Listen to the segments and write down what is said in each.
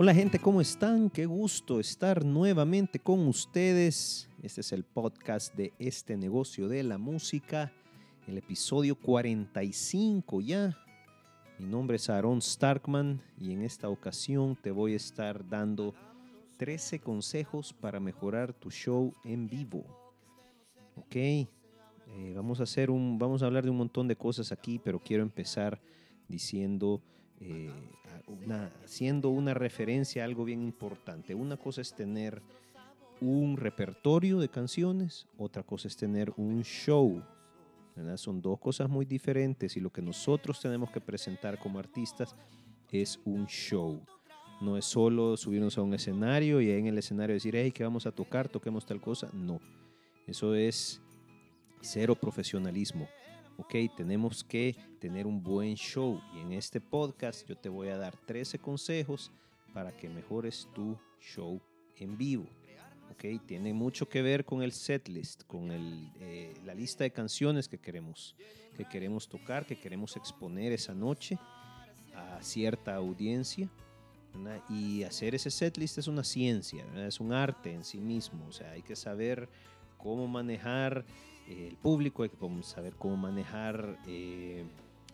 Hola gente, ¿cómo están? Qué gusto estar nuevamente con ustedes. Este es el podcast de este negocio de la música, el episodio 45 ya. Mi nombre es Aaron Starkman y en esta ocasión te voy a estar dando 13 consejos para mejorar tu show en vivo. Ok, eh, vamos a hacer un, vamos a hablar de un montón de cosas aquí, pero quiero empezar diciendo eh, haciendo una referencia a algo bien importante. Una cosa es tener un repertorio de canciones, otra cosa es tener un show. Son dos cosas muy diferentes y lo que nosotros tenemos que presentar como artistas es un show. No es solo subirnos a un escenario y en el escenario decir, hey, que vamos a tocar, toquemos tal cosa. No, eso es cero profesionalismo ok, tenemos que tener un buen show y en este podcast yo te voy a dar 13 consejos para que mejores tu show en vivo. Ok, tiene mucho que ver con el setlist, con el, eh, la lista de canciones que queremos, que queremos tocar, que queremos exponer esa noche a cierta audiencia. Y hacer ese setlist es una ciencia, es un arte en sí mismo. O sea, hay que saber cómo manejar el público, hay que saber cómo manejar eh,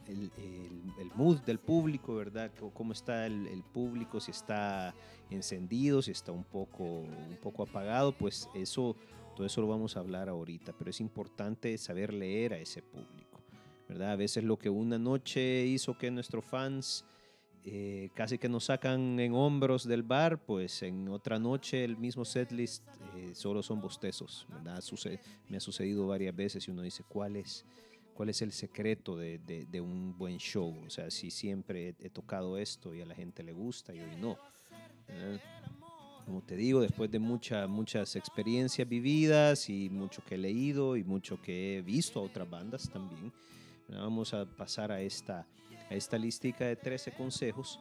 el, mood del público, ¿verdad? Cómo está el, público, si está encendido, si está un poco, un poco apagado, pues eso, todo eso lo vamos a hablar ahorita, pero es importante saber leer a ese público, ¿verdad? A veces lo que una noche hizo que nuestros fans eh, casi que nos sacan en hombros del bar, pues en otra noche el mismo setlist eh, solo son bostezos, ¿verdad? me ha sucedido varias veces y uno dice, ¿cuál es, cuál es el secreto de, de, un buen show? O sea, si siempre he, tocado esto y a la gente le gusta y hoy no. Como te digo, después de mucha, muchas experiencias vividas y mucho que he leído y mucho que he visto a otras bandas también, vamos a pasar a esta esta listica de 13 consejos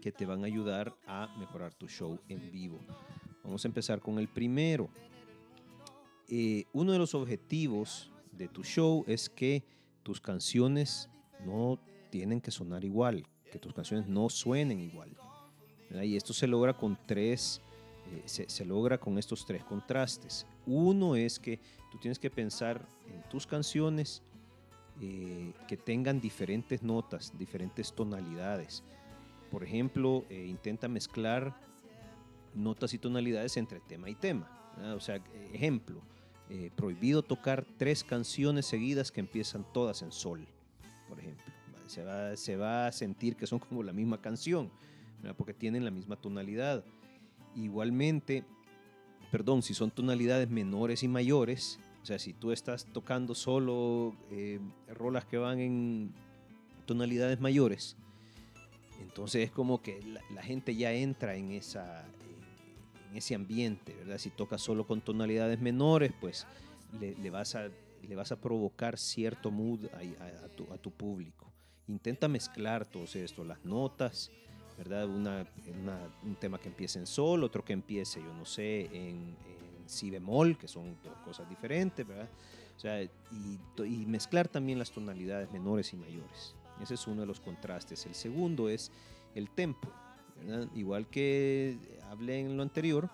que te van a ayudar a mejorar tu show en vivo. Vamos a empezar con el primero. Eh, uno de los objetivos de tu show es que tus canciones no tienen que sonar igual, que tus canciones no suenen igual. Y esto se logra con tres, eh, se, logra con estos tres contrastes. Uno es que tú tienes que pensar en tus canciones eh, que tengan diferentes notas, diferentes tonalidades. Por ejemplo, eh, intenta mezclar notas y tonalidades entre tema y tema. O sea, ejemplo, eh, prohibido tocar tres canciones seguidas que empiezan todas en sol, por ejemplo. Se va, se va a sentir que son como la misma canción, porque tienen la misma tonalidad. Igualmente, perdón, si son tonalidades menores y mayores, o sea, si tú estás tocando solo eh, rolas que van en tonalidades mayores, entonces es como que la, gente ya entra en, esa, en ese ambiente, ¿verdad? Si tocas solo con tonalidades menores, pues le, vas, a, le vas a provocar cierto mood a, tu, a tu público. Intenta mezclar todo esto, las notas, ¿verdad? Una, un tema que empiece en sol, otro que empiece, yo no sé, en si bemol, que son dos cosas diferentes, ¿verdad? O sea, y, mezclar también las tonalidades menores y mayores. Ese es uno de los contrastes. El segundo es el tempo. Igual que hablé en lo anterior,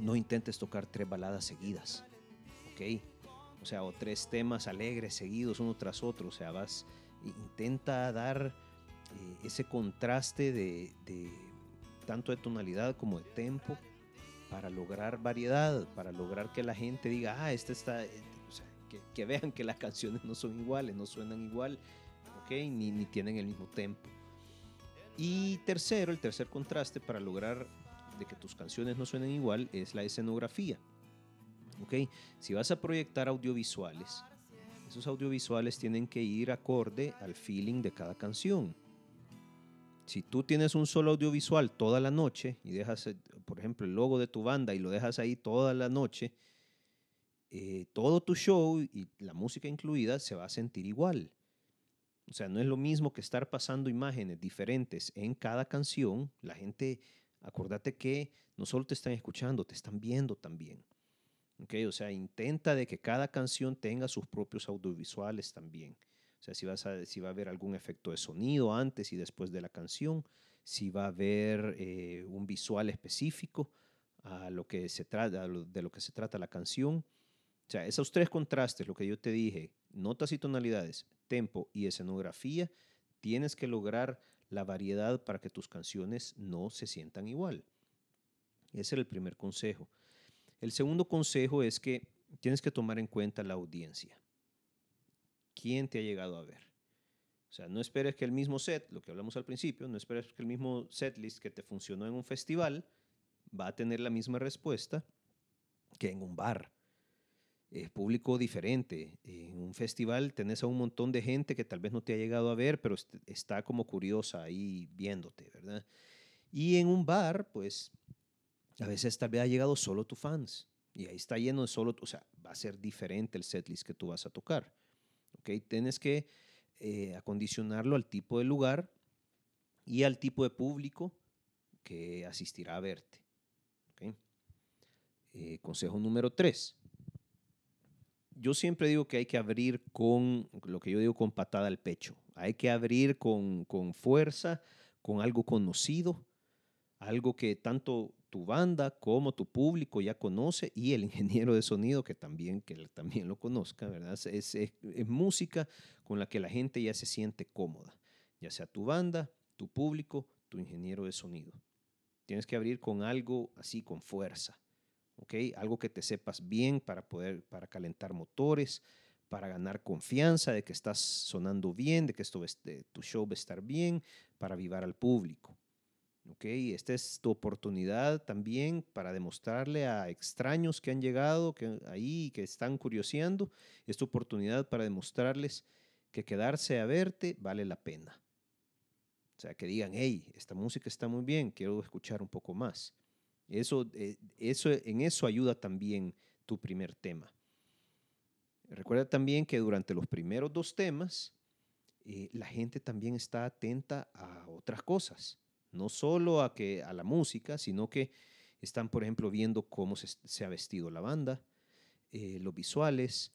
no intentes tocar tres baladas seguidas, ¿ok? O sea, o tres temas alegres seguidos uno tras otro. O sea, vas, intenta dar eh, ese contraste de, de, tanto de tonalidad como de tempo para lograr variedad, para lograr que la gente diga, ah, este está, eh, que, vean que las canciones no son iguales, no suenan igual, ¿ok? Ni, ni tienen el mismo tempo. Y tercero, el tercer contraste para lograr de que tus canciones no suenen igual es la escenografía. ¿ok? Si vas a proyectar audiovisuales, esos audiovisuales tienen que ir acorde al feeling de cada canción. Si tú tienes un solo audiovisual toda la noche y dejas, eh, por ejemplo, el logo de tu banda y lo dejas ahí toda la noche, eh, todo tu show y la música incluida se va a sentir igual. O sea, no es lo mismo que estar pasando imágenes diferentes en cada canción. La gente, acordate que no solo te están escuchando, te están viendo también. ¿Okay? O sea, intenta de que cada canción tenga sus propios audiovisuales también. O sea, si, vas a, si va a haber algún efecto de sonido antes y después de la canción, si va a haber eh, un visual específico a lo que se trata, de lo que se trata la canción. O sea, esos tres contrastes, lo que yo te dije, notas y tonalidades, tempo y escenografía, tienes que lograr la variedad para que tus canciones no se sientan igual. Ese es el primer consejo. El segundo consejo es que tienes que tomar en cuenta la audiencia. ¿Quién te ha llegado a ver? O sea, no esperes que el mismo set, lo que hablamos al principio, no esperes que el mismo setlist que te funcionó en un festival va a tener la misma respuesta que en un bar. Es público diferente. En un festival tenés a un montón de gente que tal vez no te ha llegado a ver, pero está como curiosa ahí viéndote, ¿verdad? Y en un bar, pues, a veces tal vez ha llegado solo tus fans. Y ahí está lleno de solo, o sea, va a ser diferente el setlist que tú vas a tocar. ¿Ok? Tienes que eh, acondicionarlo al tipo de lugar y al tipo de público que asistirá a verte. Eh, consejo número tres. Yo siempre digo que hay que abrir con lo que yo digo con patada al pecho. Hay que abrir con, con fuerza, con algo conocido, algo que tanto tu banda como tu público ya conoce y el ingeniero de sonido que también, que también lo conozca, ¿verdad? Es, es, música con la que la gente ya se siente cómoda, ya sea tu banda, tu público, tu ingeniero de sonido. Tienes que abrir con algo así, con fuerza, ¿ok? Algo que te sepas bien para poder, para calentar motores, para ganar confianza de que estás sonando bien, de que esto, tu show va a estar bien, para avivar al público. ¿Ok? Esta es tu oportunidad también para demostrarle a extraños que han llegado que ahí, que están curioseando, es tu oportunidad para demostrarles que quedarse a verte vale la pena. O sea, que digan, hey, esta música está muy bien, quiero escuchar un poco más. Eso, eh, eso, en eso ayuda también tu primer tema. Recuerda también que durante los primeros dos temas, eh, la gente también está atenta a otras cosas no solo a, que, a la música, sino que están, por ejemplo, viendo cómo se, ha vestido la banda, eh, los visuales,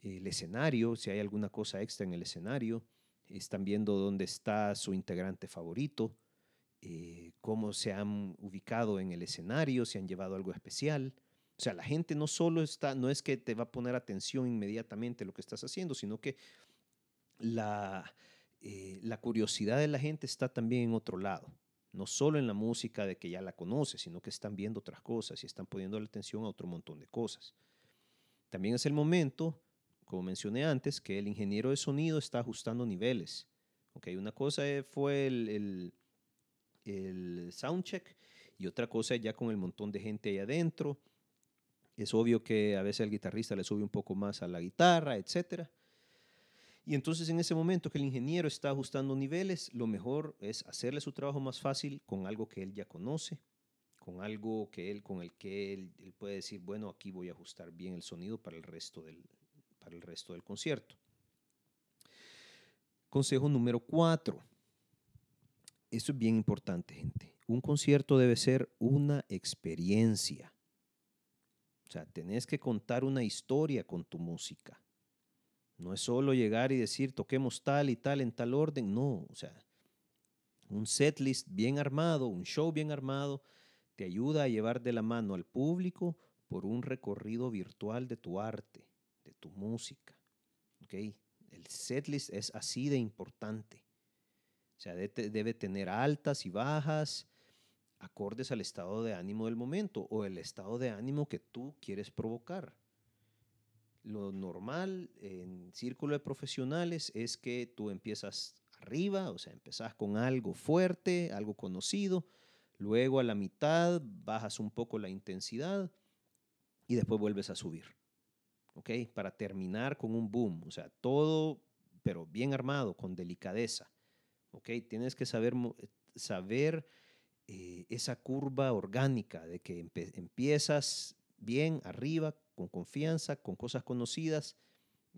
el escenario, si hay alguna cosa extra en el escenario, están viendo dónde está su integrante favorito, eh, cómo se han ubicado en el escenario, si han llevado algo especial. O sea, la gente no solo está, no es que te va a poner atención inmediatamente lo que estás haciendo, sino que la, eh, la curiosidad de la gente está también en otro lado no solo en la música de que ya la conoce, sino que están viendo otras cosas y están poniendo la atención a otro montón de cosas. También es el momento, como mencioné antes, que el ingeniero de sonido está ajustando niveles. Okay, una cosa fue el, el, el soundcheck y otra cosa ya con el montón de gente ahí adentro. Es obvio que a veces el guitarrista le sube un poco más a la guitarra, etcétera. Y entonces en ese momento que el ingeniero está ajustando niveles, lo mejor es hacerle su trabajo más fácil con algo que él ya conoce, con algo que él, con el que él, puede decir, bueno, aquí voy a ajustar bien el sonido para el resto del, para el resto del concierto. Consejo número cuatro. Esto es bien importante, gente. Un concierto debe ser una experiencia. O sea, tenés que contar una historia con tu música. No es solo llegar y decir toquemos tal y tal en tal orden, no, o sea, un setlist bien armado, un show bien armado, te ayuda a llevar de la mano al público por un recorrido virtual de tu arte, de tu música. ¿okay? El setlist es así de importante. O sea, debe tener altas y bajas, acordes al estado de ánimo del momento o el estado de ánimo que tú quieres provocar. Lo normal en círculo de profesionales es que tú empiezas arriba, o sea, empezás con algo fuerte, algo conocido, luego a la mitad bajas un poco la intensidad y después vuelves a subir. ¿Ok? Para terminar con un boom, o sea, todo, pero bien armado, con delicadeza. ¿Ok? Tienes que saber, saber eh, esa curva orgánica de que empiezas bien arriba, con confianza, con cosas conocidas.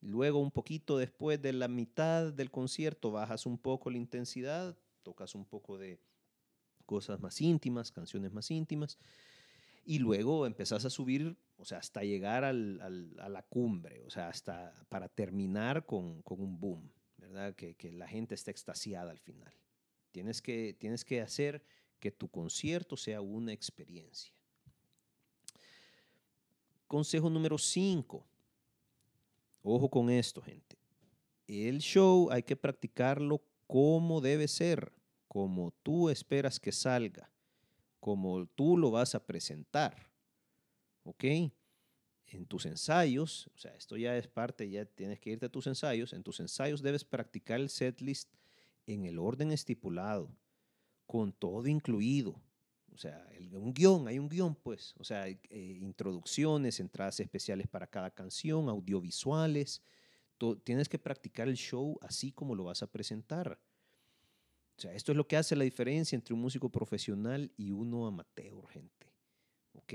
Luego, un poquito después de la mitad del concierto, bajas un poco la intensidad, tocas un poco de cosas más íntimas, canciones más íntimas, y luego empezás a subir, o sea, hasta llegar al, a la cumbre, o sea, hasta para terminar con, con un boom, ¿verdad? Que, que la gente está extasiada al final. Tienes que, tienes que hacer que tu concierto sea una experiencia. Consejo número 5. Ojo con esto, gente. El show hay que practicarlo como debe ser, como tú esperas que salga, como tú lo vas a presentar. ¿Ok? En tus ensayos, o sea, esto ya es parte, ya tienes que irte a tus ensayos. En tus ensayos debes practicar el setlist en el orden estipulado, con todo incluido. O sea, un guion, hay un guion, pues. O sea, eh, introducciones, entradas especiales para cada canción, audiovisuales. tienes que practicar el show así como lo vas a presentar. O sea, esto es lo que hace la diferencia entre un músico profesional y uno amateur, gente. ¿Ok?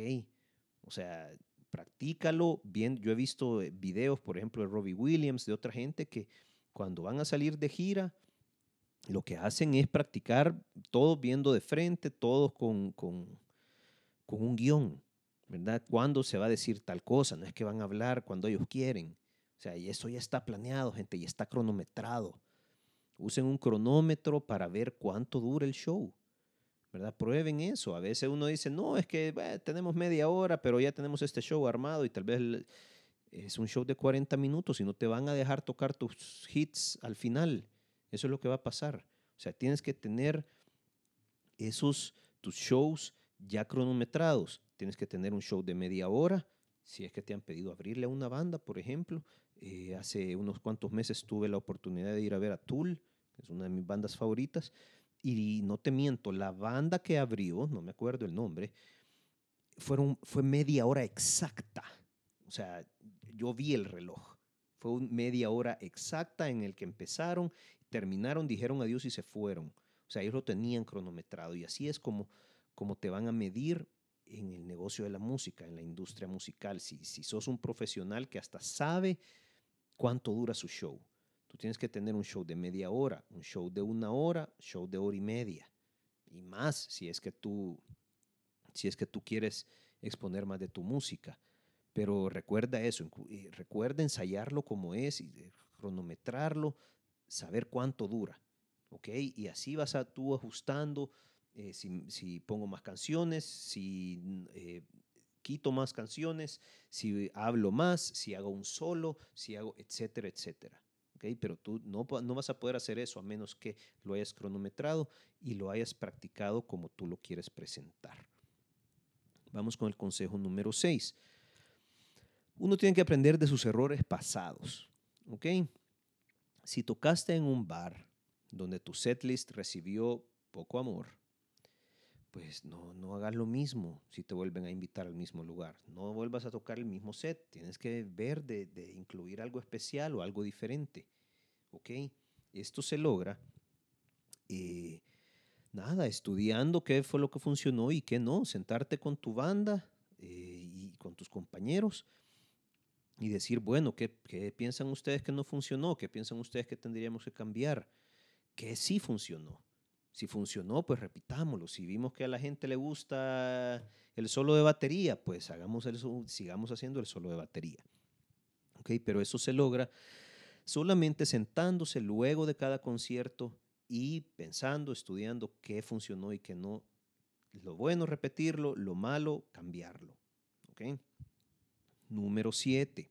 O sea, practícalo bien. Yo he visto eh, videos, por ejemplo, de Robbie Williams, de otra gente que cuando van a salir de gira, lo que hacen es practicar todos viendo de frente, todos con, con, con un guion, ¿verdad? Cuándo se va a decir tal cosa, no es que van a hablar cuando ellos quieren. O sea, y eso ya está planeado, gente, y está cronometrado. Usen un cronómetro para ver cuánto dura el show. ¿verdad? Prueben eso. A veces uno dice, no, es que tenemos media hora, pero ya tenemos este show armado y tal vez es un show de 40 minutos y no te van a dejar tocar tus hits al final. Eso es lo que va a pasar. O sea, tienes que tener esos, tus shows ya cronometrados. Tienes que tener un show de media hora. Si es que te han pedido abrirle a una banda, por ejemplo. Eh, hace unos cuantos meses tuve la oportunidad de ir a ver a Tool, que es una de mis bandas favoritas. Y no te miento, la banda que abrió, no me acuerdo el nombre, fueron, fue media hora exacta. O sea, yo vi el reloj. Fue media hora exacta en el que empezaron terminaron, dijeron adiós y se fueron. O sea, ellos lo tenían cronometrado y así es como, como te van a medir en el negocio de la música, en la industria musical. Si, si sos un profesional que hasta sabe cuánto dura su show. Tú tienes que tener un show de media hora, un show de una hora, show de hora y media. Y más si es que tú, si es que tú quieres exponer más de tu música. Pero recuerda eso, recuerda ensayarlo como es y cronometrarlo, saber cuánto dura, ¿ok? Y así vas a tú ajustando eh, si, pongo más canciones, si eh, quito más canciones, si hablo más, si hago un solo, si hago, etcétera, etcétera. ¿ok? Pero tú no, no vas a poder hacer eso a menos que lo hayas cronometrado y lo hayas practicado como tú lo quieres presentar. Vamos con el consejo número 6. Uno tiene que aprender de sus errores pasados. ¿ok? Si tocaste en un bar donde tu setlist recibió poco amor, pues no, no hagas lo mismo si te vuelven a invitar al mismo lugar. No vuelvas a tocar el mismo set. Tienes que ver de, incluir algo especial o algo diferente. ¿Ok? Esto se logra, eh, nada, estudiando qué fue lo que funcionó y qué no. Sentarte con tu banda eh, y con tus compañeros y decir, bueno, ¿qué, piensan ustedes que no funcionó? ¿Qué piensan ustedes que tendríamos que cambiar? ¿Qué sí funcionó? Si funcionó, pues repitámoslo. Si vimos que a la gente le gusta el solo de batería, pues hagamos el, sigamos haciendo el solo de batería. ¿Okay? Pero eso se logra solamente sentándose luego de cada concierto y pensando, estudiando qué funcionó y qué no. Lo bueno, repetirlo, lo malo, cambiarlo. ¿Okay? Número 7.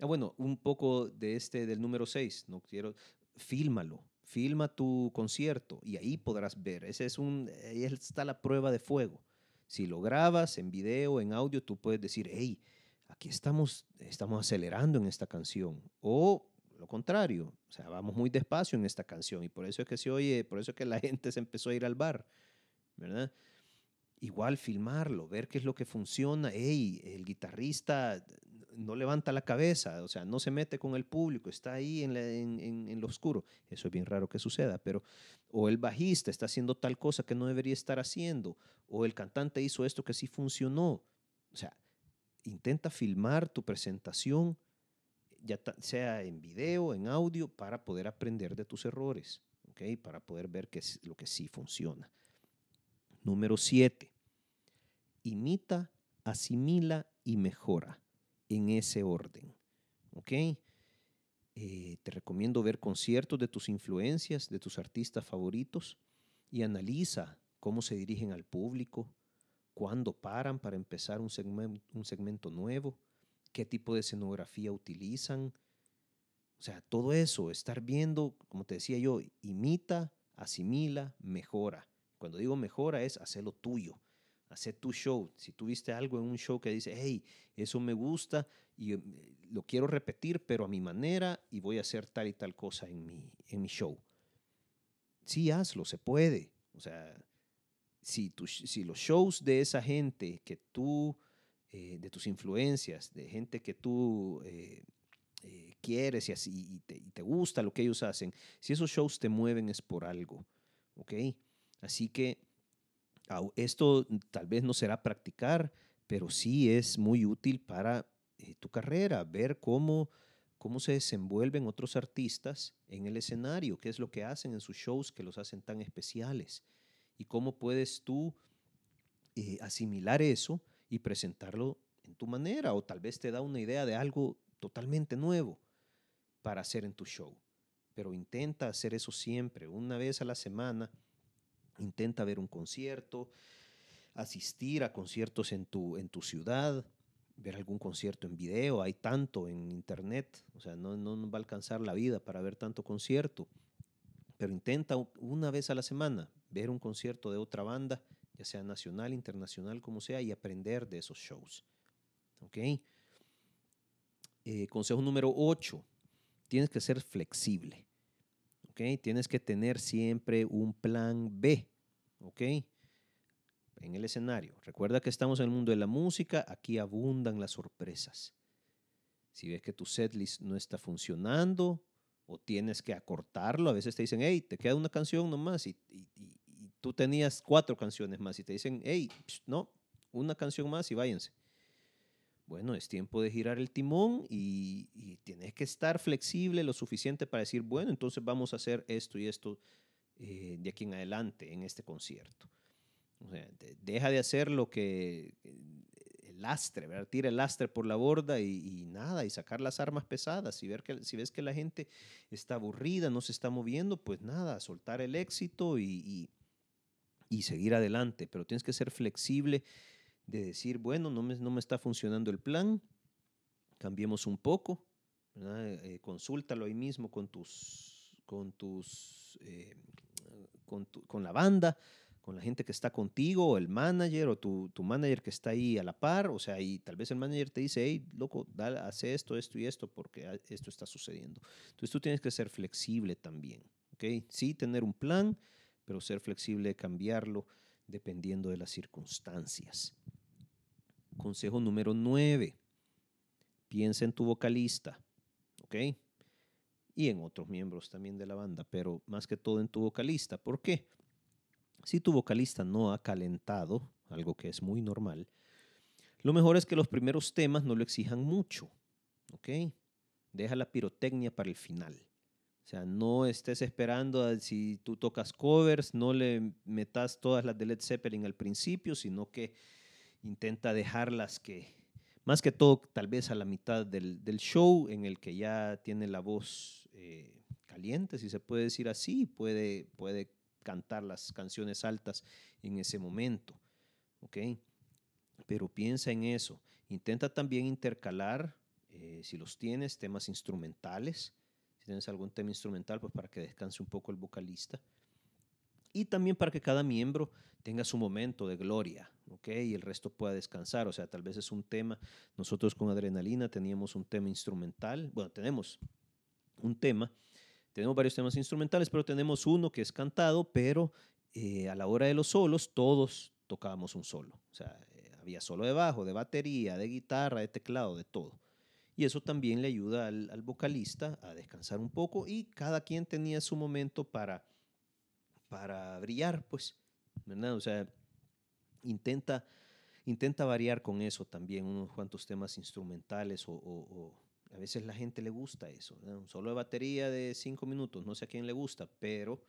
Ah, bueno, un poco de este del número 6. No quiero. Fílmalo. Filma tu concierto y ahí podrás ver. Ese es un, ahí está la prueba de fuego. Si lo grabas en video, en audio, tú puedes decir, hey, aquí estamos, estamos acelerando en esta canción. O lo contrario, o sea, vamos muy despacio en esta canción y por eso es que se oye, por eso es que la gente se empezó a ir al bar, ¿verdad? Igual filmarlo, ver qué es lo que funciona. Hey, el guitarrista no levanta la cabeza, o sea, no se mete con el público, está ahí en, en, lo oscuro. Eso es bien raro que suceda, pero o el bajista está haciendo tal cosa que no debería estar haciendo, o el cantante hizo esto que sí funcionó. O sea, intenta filmar tu presentación, ya sea en video, en audio, para poder aprender de tus errores, ¿ok? Para poder ver qué es lo que sí funciona. Número 7. Imita, asimila y mejora en ese orden. ¿Ok? Eh, te recomiendo ver conciertos de tus influencias, de tus artistas favoritos. y analiza cómo se dirigen al público, cuándo paran para empezar un segmento, un segmento nuevo, qué tipo de escenografía utilizan. O sea, todo eso, estar viendo, como te decía yo, imita, asimila, mejora. Cuando digo mejora es hacerlo tuyo, hacer tu show. Si tuviste algo en un show que dice, hey, eso me gusta y eh, lo quiero repetir, pero a mi manera y voy a hacer tal y tal cosa en mi, en mi show. Sí, hazlo, se puede. O sea, si, si los shows de esa gente que tú, eh, de tus influencias, de gente que tú eh, quieres y, así, y te, te, gusta lo que ellos hacen, si esos shows te mueven es por algo, ¿ok? Así que esto tal vez no será practicar, pero sí es muy útil para tu carrera, ver cómo, cómo se desenvuelven otros artistas en el escenario, qué es lo que hacen en sus shows que los hacen tan especiales y cómo puedes tú eh, asimilar eso y presentarlo en tu manera o tal vez te da una idea de algo totalmente nuevo para hacer en tu show. Pero intenta hacer eso siempre, una vez a la semana. Intenta ver un concierto, asistir a conciertos en tu, en tu ciudad, ver algún concierto en video. Hay tanto en internet, o sea, no, no va a alcanzar la vida para ver tanto concierto. Pero intenta una vez a la semana ver un concierto de otra banda, ya sea nacional, internacional, como sea, y aprender de esos shows. ¿Ok? Eh, consejo número 8. Tienes que ser flexible. ¿Ok? Tienes que tener siempre un plan B. ¿Ok? En el escenario. Recuerda que estamos en el mundo de la música, aquí abundan las sorpresas. Si ves que tu setlist no está funcionando o tienes que acortarlo, a veces te dicen, hey, te queda una canción nomás y, tú tenías cuatro canciones más y te dicen, hey, no, una canción más y váyanse. Bueno, es tiempo de girar el timón y, tienes que estar flexible lo suficiente para decir, bueno, entonces vamos a hacer esto y esto eh, de aquí en adelante en este concierto. Deja de hacer lo que el lastre, ¿verdad? Tira el lastre por la borda y, nada, y sacar las armas pesadas. Y ver que, si ves que la gente está aburrida, no se está moviendo, pues nada, soltar el éxito y, y seguir adelante, pero tienes que ser flexible de decir, bueno, no me, no me está funcionando el plan, cambiemos un poco, eh, consúltalo ahí mismo con tus, con tus, eh, con, con, la banda, con la gente que está contigo, el manager o tu, tu, manager que está ahí a la par, o sea, y tal vez el manager te dice, hey, loco, dale, hace esto, esto y esto, porque esto está sucediendo. Entonces tú tienes que ser flexible también, ¿ok? Sí, tener un plan, pero ser flexible, cambiarlo dependiendo de las circunstancias. Consejo número 9. Piensa en tu vocalista, ¿ok? Y en otros miembros también de la banda, pero más que todo en tu vocalista. ¿Por qué? Si tu vocalista no ha calentado, algo que es muy normal, lo mejor es que los primeros temas no lo exijan mucho, ¿ok? Deja la pirotecnia para el final. O sea, no estés esperando a, si tú tocas covers, no le metas todas las de Led Zeppelin al principio, sino que intenta dejarlas que, más que todo, tal vez a la mitad del, del show, en el que ya tiene la voz eh, caliente, si se puede decir así, puede, puede cantar las canciones altas en ese momento. ¿Ok? Pero piensa en eso. Intenta también intercalar, eh, si los tienes, temas instrumentales tienes algún tema instrumental, pues para que descanse un poco el vocalista. Y también para que cada miembro tenga su momento de gloria, ¿ok? Y el resto pueda descansar. O sea, tal vez es un tema, nosotros con Adrenalina teníamos un tema instrumental, bueno, tenemos un tema, tenemos varios temas instrumentales, pero tenemos uno que es cantado, pero eh, a la hora de los solos todos tocábamos un solo. O sea, eh, había solo de bajo, de batería, de guitarra, de teclado, de todo. Y eso también le ayuda al, vocalista a descansar un poco y cada quien tenía su momento para, para brillar, pues, ¿verdad? O sea, intenta, intenta variar con eso también, unos cuantos temas instrumentales o, a veces la gente le gusta eso, solo de batería de cinco minutos, no sé a quién le gusta, pero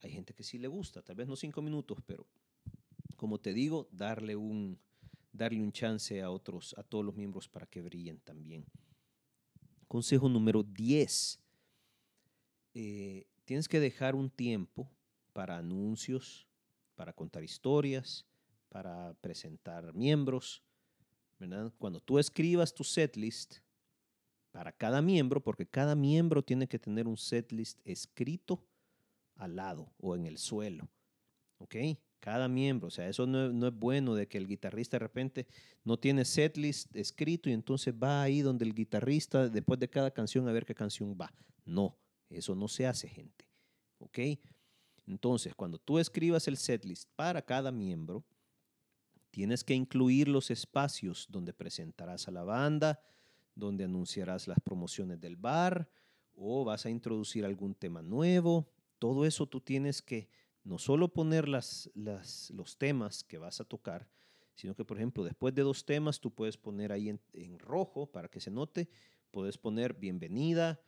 hay gente que sí le gusta, tal vez no cinco minutos, pero como te digo, darle un, darle un chance a otros, a todos los miembros para que brillen también. Consejo número 10. Eh, tienes que dejar un tiempo para anuncios, para contar historias, para presentar miembros. ¿verdad? Cuando tú escribas tu setlist para cada miembro, porque cada miembro tiene que tener un setlist escrito al lado o en el suelo. ¿Ok? Cada miembro, o sea, eso no, es bueno de que el guitarrista de repente no tiene setlist escrito y entonces va ahí donde el guitarrista después de cada canción a ver qué canción va. No, eso no se hace, gente. ¿Ok? Entonces, cuando tú escribas el setlist para cada miembro, tienes que incluir los espacios donde presentarás a la banda, donde anunciarás las promociones del bar o vas a introducir algún tema nuevo. Todo eso tú tienes que no solo poner las, los temas que vas a tocar, sino que, por ejemplo, después de dos temas, tú puedes poner ahí en, rojo para que se note, puedes poner bienvenida,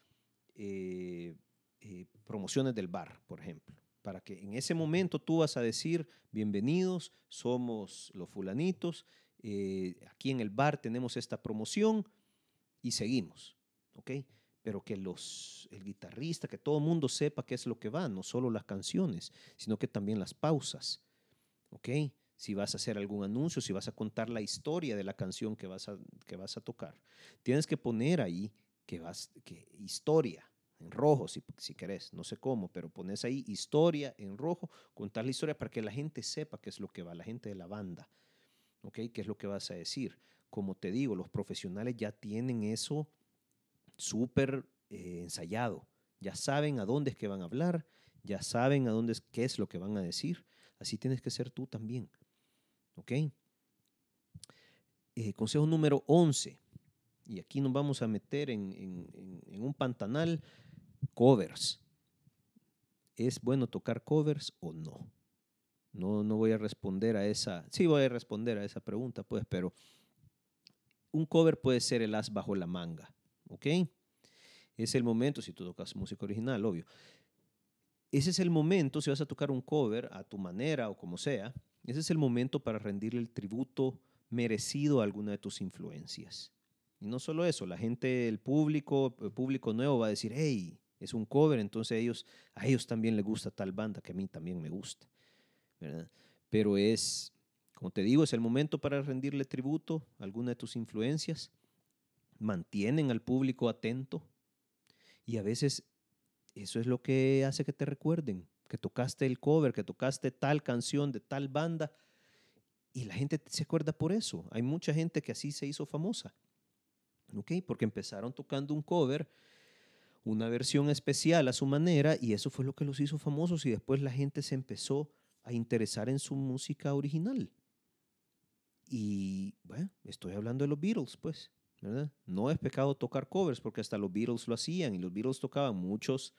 eh, eh, promociones del bar, por ejemplo, para que en ese momento tú vas a decir, bienvenidos, somos los fulanitos, eh, aquí en el bar tenemos esta promoción y seguimos, ¿ok? pero que los, el guitarrista, que todo el mundo sepa qué es lo que va, no solo las canciones, sino que también las pausas. ¿Ok? Si vas a hacer algún anuncio, si vas a contar la historia de la canción que vas a, que vas a tocar, tienes que poner ahí que vas, que historia en rojo, si, si querés, no sé cómo, pero pones ahí historia en rojo, contar la historia para que la gente sepa qué es lo que va, la gente de la banda, ¿ok? ¿Qué es lo que vas a decir? Como te digo, los profesionales ya tienen eso súper eh, ensayado. Ya saben a dónde es que van a hablar, ya saben a dónde es, qué es lo que van a decir. Así tienes que ser tú también. ¿Ok? Eh, consejo número 11. Y aquí nos vamos a meter en, un pantanal covers. ¿Es bueno tocar covers o no? No, no voy a responder a esa, sí voy a responder a esa pregunta, pues, pero un cover puede ser el as bajo la manga. ¿ok? Es el momento, si tú tocas música original, obvio. Ese es el momento, si vas a tocar un cover a tu manera o como sea, ese es el momento para rendirle el tributo merecido a alguna de tus influencias. Y no solo eso, la gente, el público, el público nuevo va a decir, hey, es un cover, entonces ellos, a ellos también les gusta tal banda que a mí también me gusta. Pero es, como te digo, es el momento para rendirle tributo a alguna de tus influencias mantienen al público atento y a veces eso es lo que hace que te recuerden, que tocaste el cover, que tocaste tal canción de tal banda y la gente se acuerda por eso. Hay mucha gente que así se hizo famosa, ¿ok? Porque empezaron tocando un cover, una versión especial a su manera y eso fue lo que los hizo famosos y después la gente se empezó a interesar en su música original. Y bueno, estoy hablando de los Beatles, pues. No es pecado tocar covers porque hasta los Beatles lo hacían y los Beatles tocaban muchos,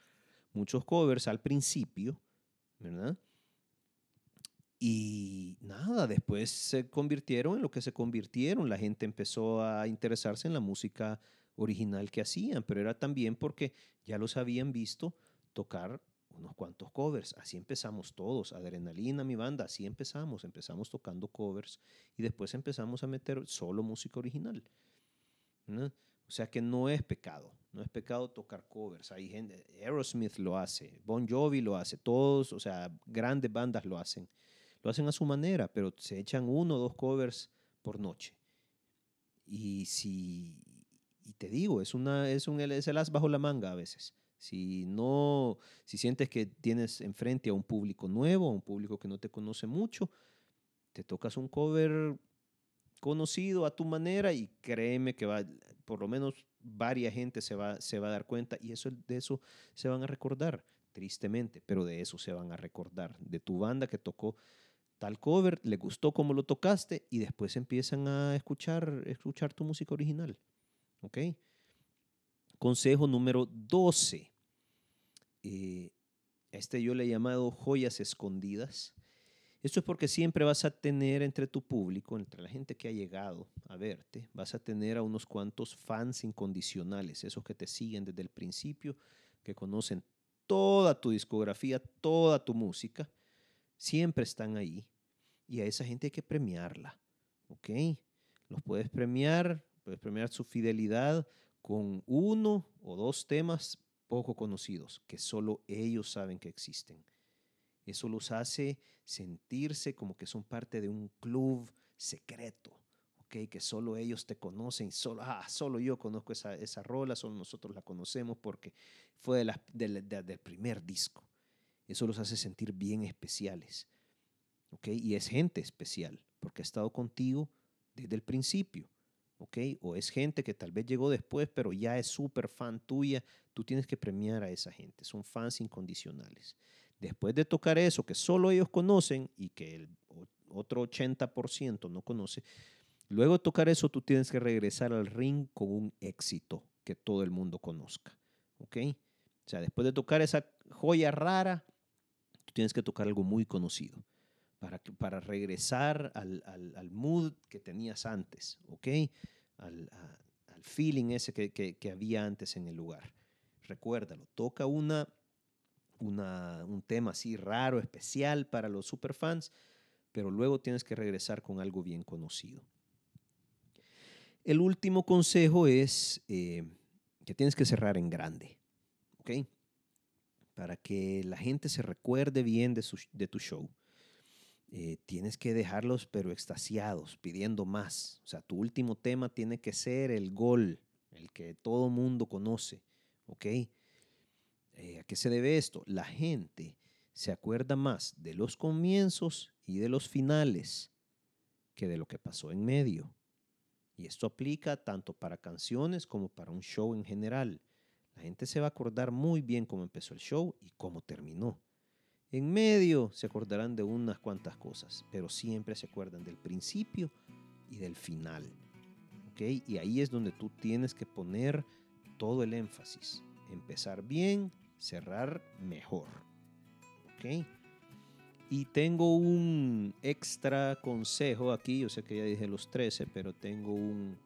muchos covers al principio, ¿verdad? Y nada, después se convirtieron en lo que se convirtieron. La gente empezó a interesarse en la música original que hacían, pero era también porque ya los habían visto tocar unos cuantos covers. Así empezamos todos. Adrenalina, mi banda, así empezamos. Empezamos tocando covers y después empezamos a meter solo música original. O sea que no es pecado, no es pecado tocar covers. Hay gente, Aerosmith lo hace, Bon Jovi lo hace, todos, o sea, grandes bandas lo hacen. Lo hacen a su manera, pero se echan uno o dos covers por noche. Y si, y te digo, es, una, es, un, es el as bajo la manga a veces. Si no, si sientes que tienes enfrente a un público nuevo, a un público que no te conoce mucho, te tocas un cover conocido a tu manera y créeme que va, por lo menos varias gente se va, se va a dar cuenta y eso, de eso se van a recordar, tristemente, pero de eso se van a recordar, de tu banda que tocó tal cover, le gustó como lo tocaste y después empiezan a escuchar, escuchar tu música original. ¿Ok? Consejo número 12. Eh, este yo le he llamado joyas escondidas. Esto es porque siempre vas a tener entre tu público, entre la gente que ha llegado a verte, vas a tener a unos cuantos fans incondicionales, esos que te siguen desde el principio, que conocen toda tu discografía, toda tu música, siempre están ahí y a esa gente hay que premiarla, ¿ok? Los puedes premiar, puedes premiar su fidelidad con uno o dos temas poco conocidos que solo ellos saben que existen. Eso los hace sentirse como que son parte de un club secreto, ¿ok? Que solo ellos te conocen, solo, ah, solo yo conozco esa, esa rola, solo nosotros la conocemos porque fue de del primer disco. Eso los hace sentir bien especiales, ¿ok? Y es gente especial porque ha estado contigo desde el principio. ¿Ok? O es gente que tal vez llegó después, pero ya es súper fan tuya, tú tienes que premiar a esa gente, son fans incondicionales. Después de tocar eso que solo ellos conocen y que el otro 80% no conoce, luego de tocar eso tú tienes que regresar al ring con un éxito que todo el mundo conozca, ¿ok? O sea, después de tocar esa joya rara, tú tienes que tocar algo muy conocido para, para regresar al, al, mood que tenías antes, ¿ok? Al, al feeling ese que, que, había antes en el lugar. Recuérdalo, toca una, una, un tema así raro, especial para los superfans, pero luego tienes que regresar con algo bien conocido. El último consejo es eh, que tienes que cerrar en grande, ¿ok? Para que la gente se recuerde bien de, su, de tu show. Eh, tienes que dejarlos pero extasiados, pidiendo más. O sea, tu último tema tiene que ser el gol, el que todo mundo conoce, ¿ok? Eh, ¿A qué se debe esto? La gente se acuerda más de los comienzos y de los finales que de lo que pasó en medio. Y esto aplica tanto para canciones como para un show en general. La gente se va a acordar muy bien cómo empezó el show y cómo terminó. En medio se acordarán de unas cuantas cosas, pero siempre se acuerdan del principio y del final. ¿Ok? Y ahí es donde tú tienes que poner todo el énfasis. Empezar bien, cerrar mejor. ¿Ok? Y tengo un extra consejo aquí. Yo sé que ya dije los 13, pero tengo un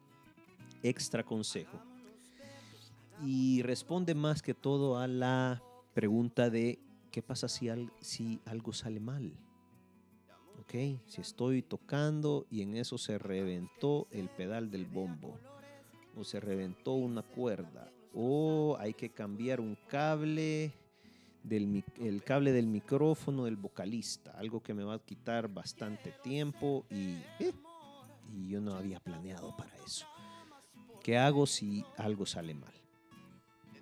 extra consejo. Y responde más que todo a la pregunta de ¿qué pasa si, algo sale mal? ¿Ok? Si estoy tocando y en eso se reventó el pedal del bombo, o se reventó una cuerda, o hay que cambiar un cable del el cable del micrófono del vocalista, algo que me va a quitar bastante tiempo y, eh, y yo no había planeado para eso. ¿Qué hago si algo sale mal?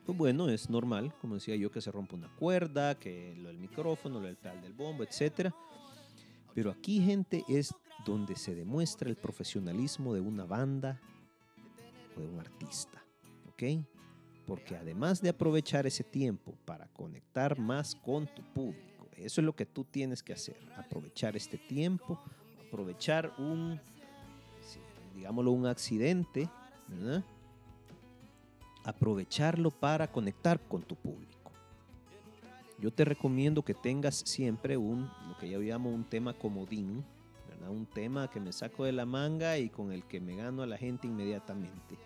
Pues bueno, es normal, como decía yo, que se rompa una cuerda, que lo del micrófono, lo del pedal del bombo, etc. Pero aquí, gente, es donde se demuestra el profesionalismo de una banda o de un artista, ¿ok? Porque además de aprovechar ese tiempo para conectar más con tu público, eso es lo que tú tienes que hacer, aprovechar este tiempo, aprovechar un, digámoslo, un accidente, ¿verdad? Aprovecharlo para conectar con tu público. Yo te recomiendo que tengas siempre un, lo que yo llamo un tema comodín, un tema que me saco de la manga y con el que me gano a la gente inmediatamente,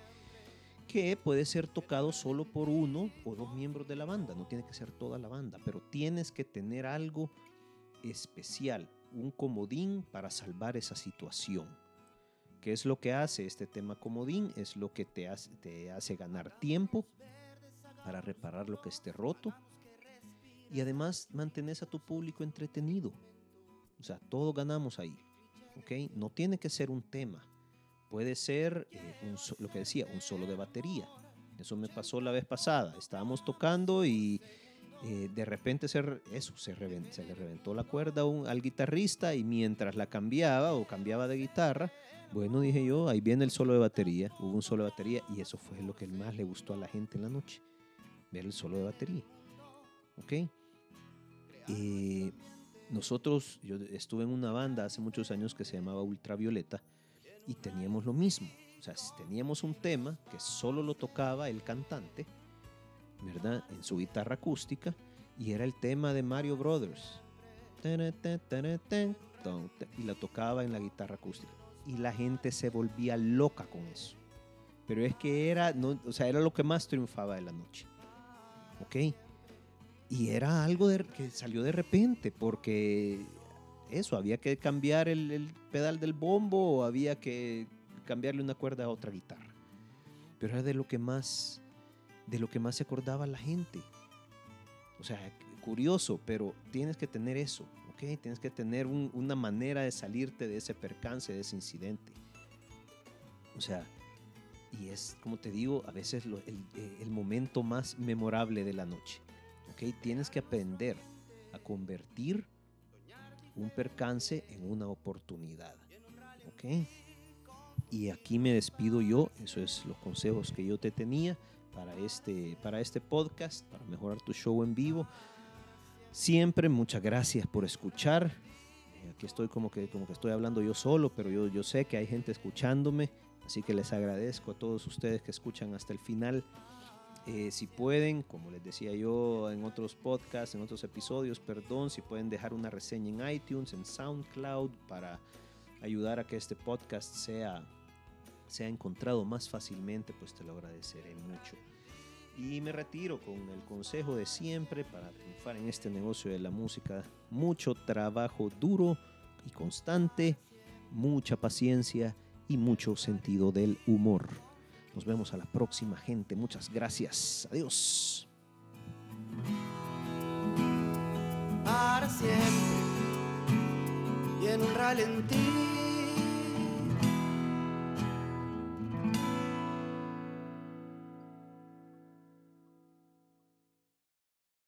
que puede ser tocado solo por uno o dos miembros de la banda, no tiene que ser toda la banda, pero tienes que tener algo especial, un comodín para salvar esa situación. ¿Qué es lo que hace este tema comodín? Es lo que te hace, te hace ganar tiempo para reparar lo que esté roto y además mantienes a tu público entretenido. O sea, todo ganamos ahí. ¿ok? No tiene que ser un tema. Puede ser eh, lo que decía, un solo de batería. Eso me pasó la vez pasada. Estábamos tocando y eh, de repente se, eso, se, se le reventó la cuerda al guitarrista y mientras la cambiaba o cambiaba de guitarra, bueno, dije yo, ahí viene el solo de batería. Hubo un solo de batería y eso fue lo que más le gustó a la gente en la noche. Ver el solo de batería. ¿Ok? Eh, nosotros, yo estuve en una banda hace muchos años que se llamaba Ultravioleta y teníamos lo mismo. O sea, teníamos un tema que solo lo tocaba el cantante, ¿verdad? En su guitarra acústica y era el tema de Mario Brothers. Y la tocaba en la guitarra acústica y la gente se volvía loca con eso. Pero es que era, no, o sea, era lo que más triunfaba de la noche. ¿Ok? Y era algo que salió de repente, porque eso, había que cambiar el, pedal del bombo o había que cambiarle una cuerda a otra guitarra. Pero era de lo que más, de lo que más se acordaba la gente. O sea, curioso, pero tienes que tener eso. Tienes que tener una manera de salirte de ese percance, de ese incidente. O sea, y es, como te digo, a veces eh, el, momento más memorable de la noche, ¿ok? Tienes que aprender a convertir un percance en una oportunidad, ¿ok? Y aquí me despido yo, eso es los consejos que yo te tenía para este, para este podcast, para mejorar tu show en vivo. Siempre muchas gracias por escuchar. Eh, aquí estoy como que, como que estoy hablando yo solo, pero yo, yo sé que hay gente escuchándome, así que les agradezco a todos ustedes que escuchan hasta el final. Eh, si pueden, como les decía yo en otros podcasts, en otros episodios, perdón, si pueden dejar una reseña en iTunes, en SoundCloud, para ayudar a que este podcast sea, sea encontrado más fácilmente, pues te lo agradeceré mucho. Y me retiro con el consejo de siempre para triunfar en este negocio de la música. Mucho trabajo duro y constante, mucha paciencia y mucho sentido del humor. Nos vemos a la próxima gente. Muchas gracias. Adiós.